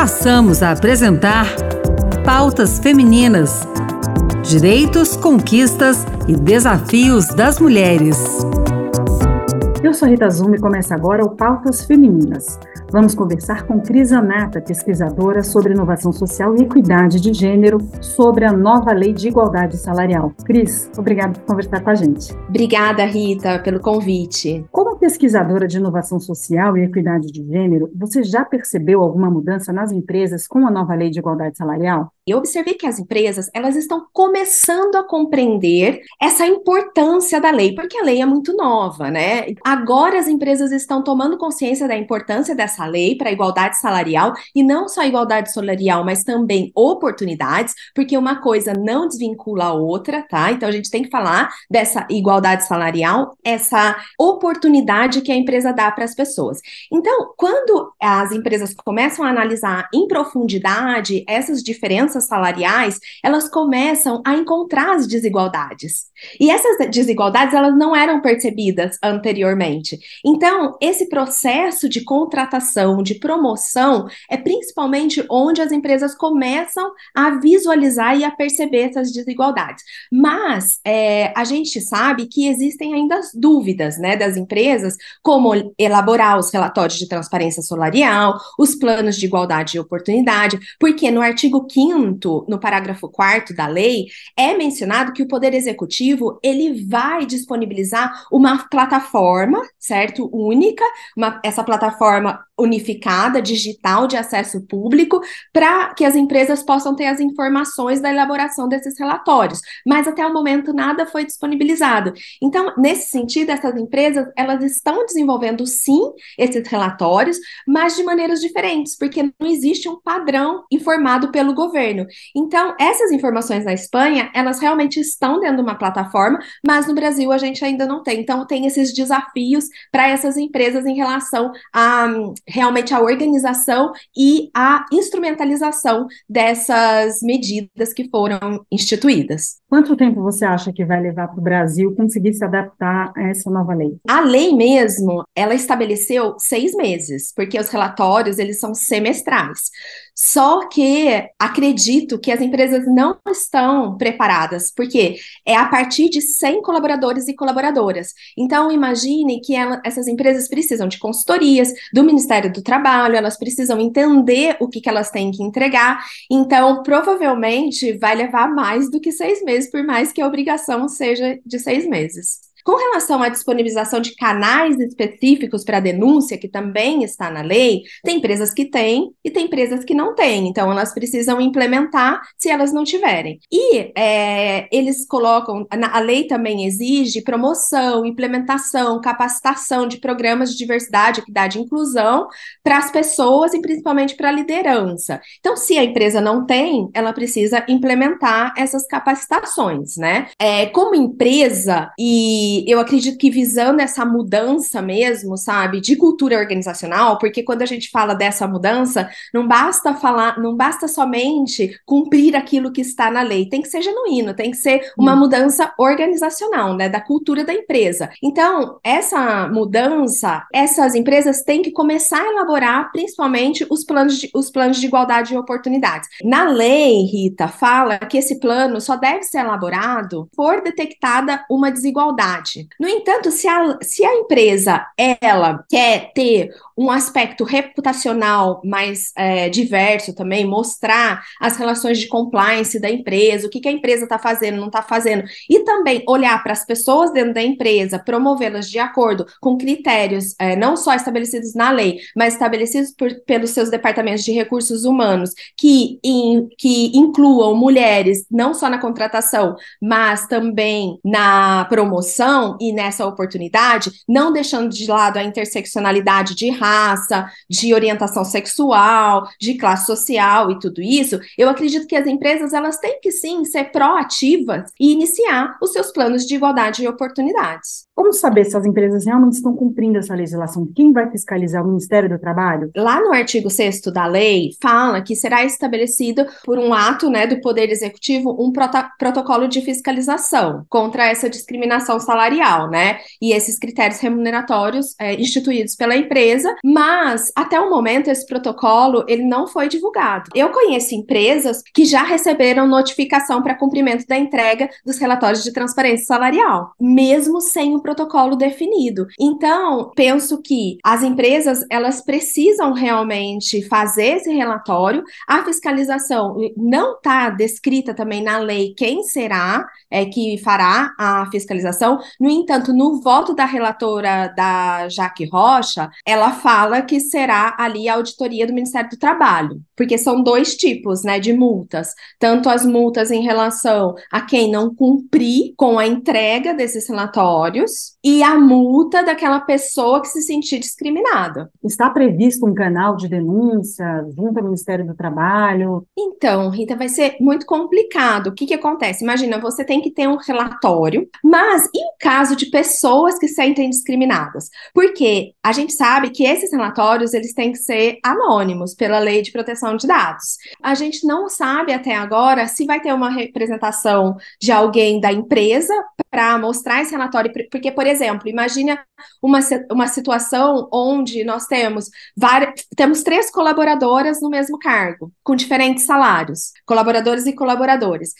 passamos a apresentar Pautas Femininas: Direitos, Conquistas e Desafios das Mulheres. Eu sou Rita Zuma e começa agora o Pautas Femininas. Vamos conversar com Cris Anata, pesquisadora sobre inovação social e equidade de gênero, sobre a nova lei de igualdade salarial. Cris, obrigada por conversar com a gente. Obrigada, Rita, pelo convite. Como pesquisadora de inovação social e equidade de gênero, você já percebeu alguma mudança nas empresas com a nova lei de igualdade salarial? Eu observei que as empresas, elas estão começando a compreender essa importância da lei, porque a lei é muito nova, né? Agora as empresas estão tomando consciência da importância dessa lei para a igualdade salarial e não só a igualdade salarial, mas também oportunidades, porque uma coisa não desvincula a outra, tá? Então a gente tem que falar dessa igualdade salarial, essa oportunidade que a empresa dá para as pessoas. Então, quando as empresas começam a analisar em profundidade essas diferenças salariais, elas começam a encontrar as desigualdades. E essas desigualdades, elas não eram percebidas anteriormente. Então, esse processo de contratação, de promoção, é principalmente onde as empresas começam a visualizar e a perceber essas desigualdades. Mas é, a gente sabe que existem ainda dúvidas né, das empresas, como elaborar os relatórios de transparência salarial, os planos de igualdade e oportunidade, porque no artigo 5 no parágrafo 4 da lei, é mencionado que o Poder Executivo ele vai disponibilizar uma plataforma, certo? Única, uma, essa plataforma unificada, digital, de acesso público, para que as empresas possam ter as informações da elaboração desses relatórios. Mas até o momento nada foi disponibilizado. Então, nesse sentido, essas empresas elas estão desenvolvendo sim esses relatórios, mas de maneiras diferentes, porque não existe um padrão informado pelo governo. Então, essas informações na Espanha, elas realmente estão dentro de uma plataforma, mas no Brasil a gente ainda não tem. Então, tem esses desafios para essas empresas em relação a realmente a organização e a instrumentalização dessas medidas que foram instituídas. Quanto tempo você acha que vai levar para o Brasil conseguir se adaptar a essa nova lei? A lei mesmo, ela estabeleceu seis meses, porque os relatórios eles são semestrais. Só que acredito que as empresas não estão preparadas, porque é a partir de 100 colaboradores e colaboradoras. Então, imagine que ela, essas empresas precisam de consultorias do Ministério do Trabalho, elas precisam entender o que, que elas têm que entregar. Então, provavelmente vai levar mais do que seis meses, por mais que a obrigação seja de seis meses. Com relação à disponibilização de canais específicos para denúncia, que também está na lei, tem empresas que têm e tem empresas que não têm. Então, elas precisam implementar se elas não tiverem. E é, eles colocam, a lei também exige promoção, implementação, capacitação de programas de diversidade, equidade e inclusão para as pessoas e principalmente para a liderança. Então, se a empresa não tem, ela precisa implementar essas capacitações, né? É, como empresa e eu acredito que visando essa mudança mesmo, sabe, de cultura organizacional, porque quando a gente fala dessa mudança, não basta falar, não basta somente cumprir aquilo que está na lei, tem que ser genuíno, tem que ser uma hum. mudança organizacional, né, da cultura da empresa. Então, essa mudança, essas empresas têm que começar a elaborar principalmente os planos de, os planos de igualdade e oportunidades. Na lei, Rita, fala que esse plano só deve ser elaborado por detectada uma desigualdade no entanto, se a, se a empresa ela quer ter um aspecto reputacional mais é, diverso também, mostrar as relações de compliance da empresa, o que, que a empresa está fazendo, não está fazendo, e também olhar para as pessoas dentro da empresa, promovê-las de acordo com critérios é, não só estabelecidos na lei, mas estabelecidos por, pelos seus departamentos de recursos humanos, que, in, que incluam mulheres não só na contratação, mas também na promoção e nessa oportunidade, não deixando de lado a interseccionalidade de raça raça, de orientação sexual, de classe social e tudo isso, eu acredito que as empresas elas têm que sim ser proativas e iniciar os seus planos de igualdade e oportunidades. Como saber se as empresas realmente estão cumprindo essa legislação? Quem vai fiscalizar o Ministério do Trabalho? Lá no artigo 6 da lei, fala que será estabelecido por um ato né, do Poder Executivo um protocolo de fiscalização contra essa discriminação salarial, né? E esses critérios remuneratórios é, instituídos pela empresa, mas até o momento esse protocolo ele não foi divulgado. Eu conheço empresas que já receberam notificação para cumprimento da entrega dos relatórios de transparência salarial, mesmo sem o protocolo definido. Então, penso que as empresas elas precisam realmente fazer esse relatório. A fiscalização não está descrita também na lei quem será é, que fará a fiscalização. No entanto, no voto da relatora da Jaque Rocha, ela fala que será ali a auditoria do Ministério do Trabalho, porque são dois tipos, né, de multas, tanto as multas em relação a quem não cumprir com a entrega desses relatórios e a multa daquela pessoa que se sentir discriminada. Está previsto um canal de denúncia junto ao Ministério do Trabalho? Então, Rita, vai ser muito complicado. O que que acontece? Imagina, você tem que ter um relatório, mas e o caso de pessoas que se sentem discriminadas? Porque a gente sabe que esses relatórios, eles têm que ser anônimos pela Lei de Proteção de Dados. A gente não sabe até agora se vai ter uma representação de alguém da empresa para mostrar esse relatório, porque, por exemplo, imagina uma, uma situação onde nós temos várias, temos três colaboradoras no mesmo cargo, com diferentes salários, colaboradores e colaboradores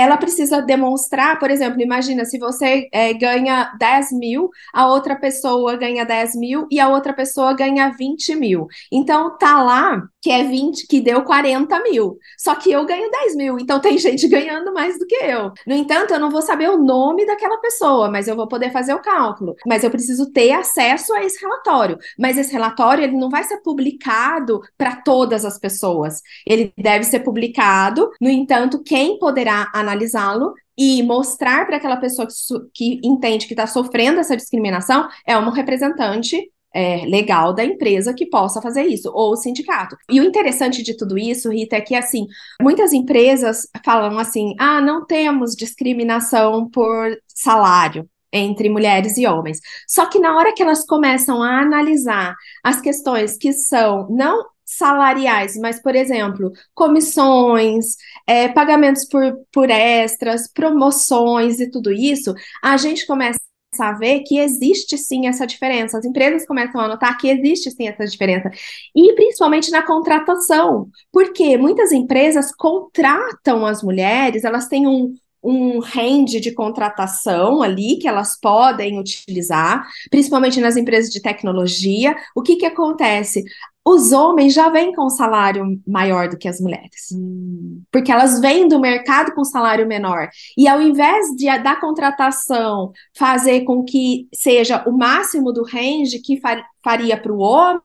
ela precisa demonstrar, por exemplo, imagina se você é, ganha 10 mil, a outra pessoa ganha 10 mil e a outra pessoa ganha 20 mil. Então tá lá que é 20, que deu 40 mil. Só que eu ganho 10 mil, então tem gente ganhando mais do que eu. No entanto, eu não vou saber o nome daquela pessoa, mas eu vou poder fazer o cálculo. Mas eu preciso ter acesso a esse relatório. Mas esse relatório ele não vai ser publicado para todas as pessoas. Ele deve ser publicado, no entanto, quem poderá analisá-lo e mostrar para aquela pessoa que, que entende que está sofrendo essa discriminação é uma representante é, legal da empresa que possa fazer isso, ou o sindicato. E o interessante de tudo isso, Rita, é que, assim, muitas empresas falam assim: ah, não temos discriminação por salário entre mulheres e homens. Só que na hora que elas começam a analisar as questões que são não salariais, mas, por exemplo, comissões, é, pagamentos por, por extras, promoções e tudo isso, a gente começa a ver que existe sim essa diferença. As empresas começam a notar que existe sim essa diferença. E principalmente na contratação, porque muitas empresas contratam as mulheres, elas têm um, um range de contratação ali que elas podem utilizar, principalmente nas empresas de tecnologia. O que, que acontece? Os homens já vêm com salário maior do que as mulheres, hum. porque elas vêm do mercado com salário menor. E ao invés de da contratação fazer com que seja o máximo do range que faria para o homem,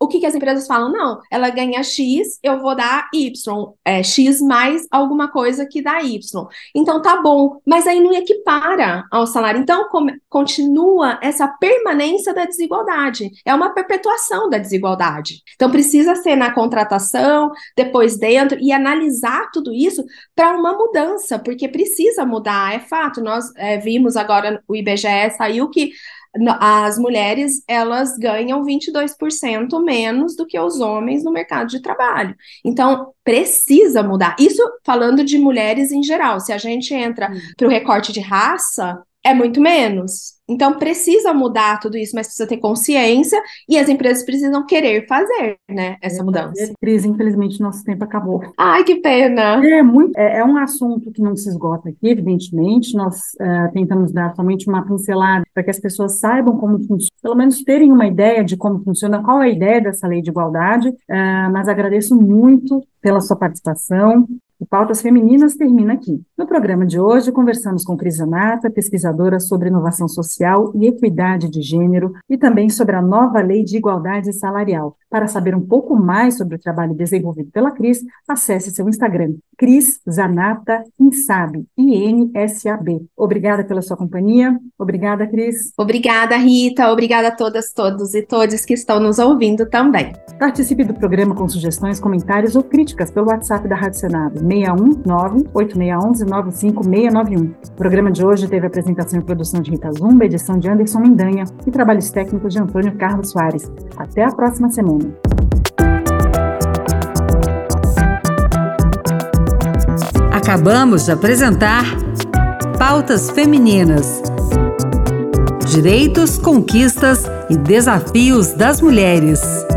o que, que as empresas falam? Não, ela ganha X, eu vou dar Y, é, X mais alguma coisa que dá Y. Então tá bom, mas aí não equipara ao salário. Então continua essa permanência da desigualdade. É uma perpetuação da desigualdade. Então precisa ser na contratação, depois dentro, e analisar tudo isso para uma mudança, porque precisa mudar, é fato. Nós é, vimos agora, o IBGE saiu que as mulheres elas ganham 22% menos do que os homens no mercado de trabalho. Então, precisa mudar. Isso falando de mulheres em geral. Se a gente entra hum. para o recorte de raça, é muito menos. Então precisa mudar tudo isso, mas precisa ter consciência e as empresas precisam querer fazer, né, essa mudança. Cris, infelizmente nosso tempo acabou. Ai, que pena. É muito, é, é um assunto que não se esgota aqui, evidentemente. Nós uh, tentamos dar somente uma pincelada para que as pessoas saibam como funciona, pelo menos terem uma ideia de como funciona, qual é a ideia dessa lei de igualdade. Uh, mas agradeço muito pela sua participação. O Pautas Femininas termina aqui. No programa de hoje, conversamos com Cris Anata, pesquisadora sobre inovação social e equidade de gênero, e também sobre a nova lei de igualdade salarial. Para saber um pouco mais sobre o trabalho desenvolvido pela Cris, acesse seu Instagram, Cris Zanata Insab, I-N-S-A-B. Obrigada pela sua companhia. Obrigada, Cris. Obrigada, Rita. Obrigada a todas, todos e todas que estão nos ouvindo também. Participe do programa com sugestões, comentários ou críticas pelo WhatsApp da Rádio Senado, 619 8611 99691. O programa de hoje teve apresentação e produção de Rita Zumba, edição de Anderson Mendanha e trabalhos técnicos de Antônio Carlos Soares. Até a próxima semana. Acabamos de apresentar Pautas Femininas. Direitos, conquistas e desafios das mulheres.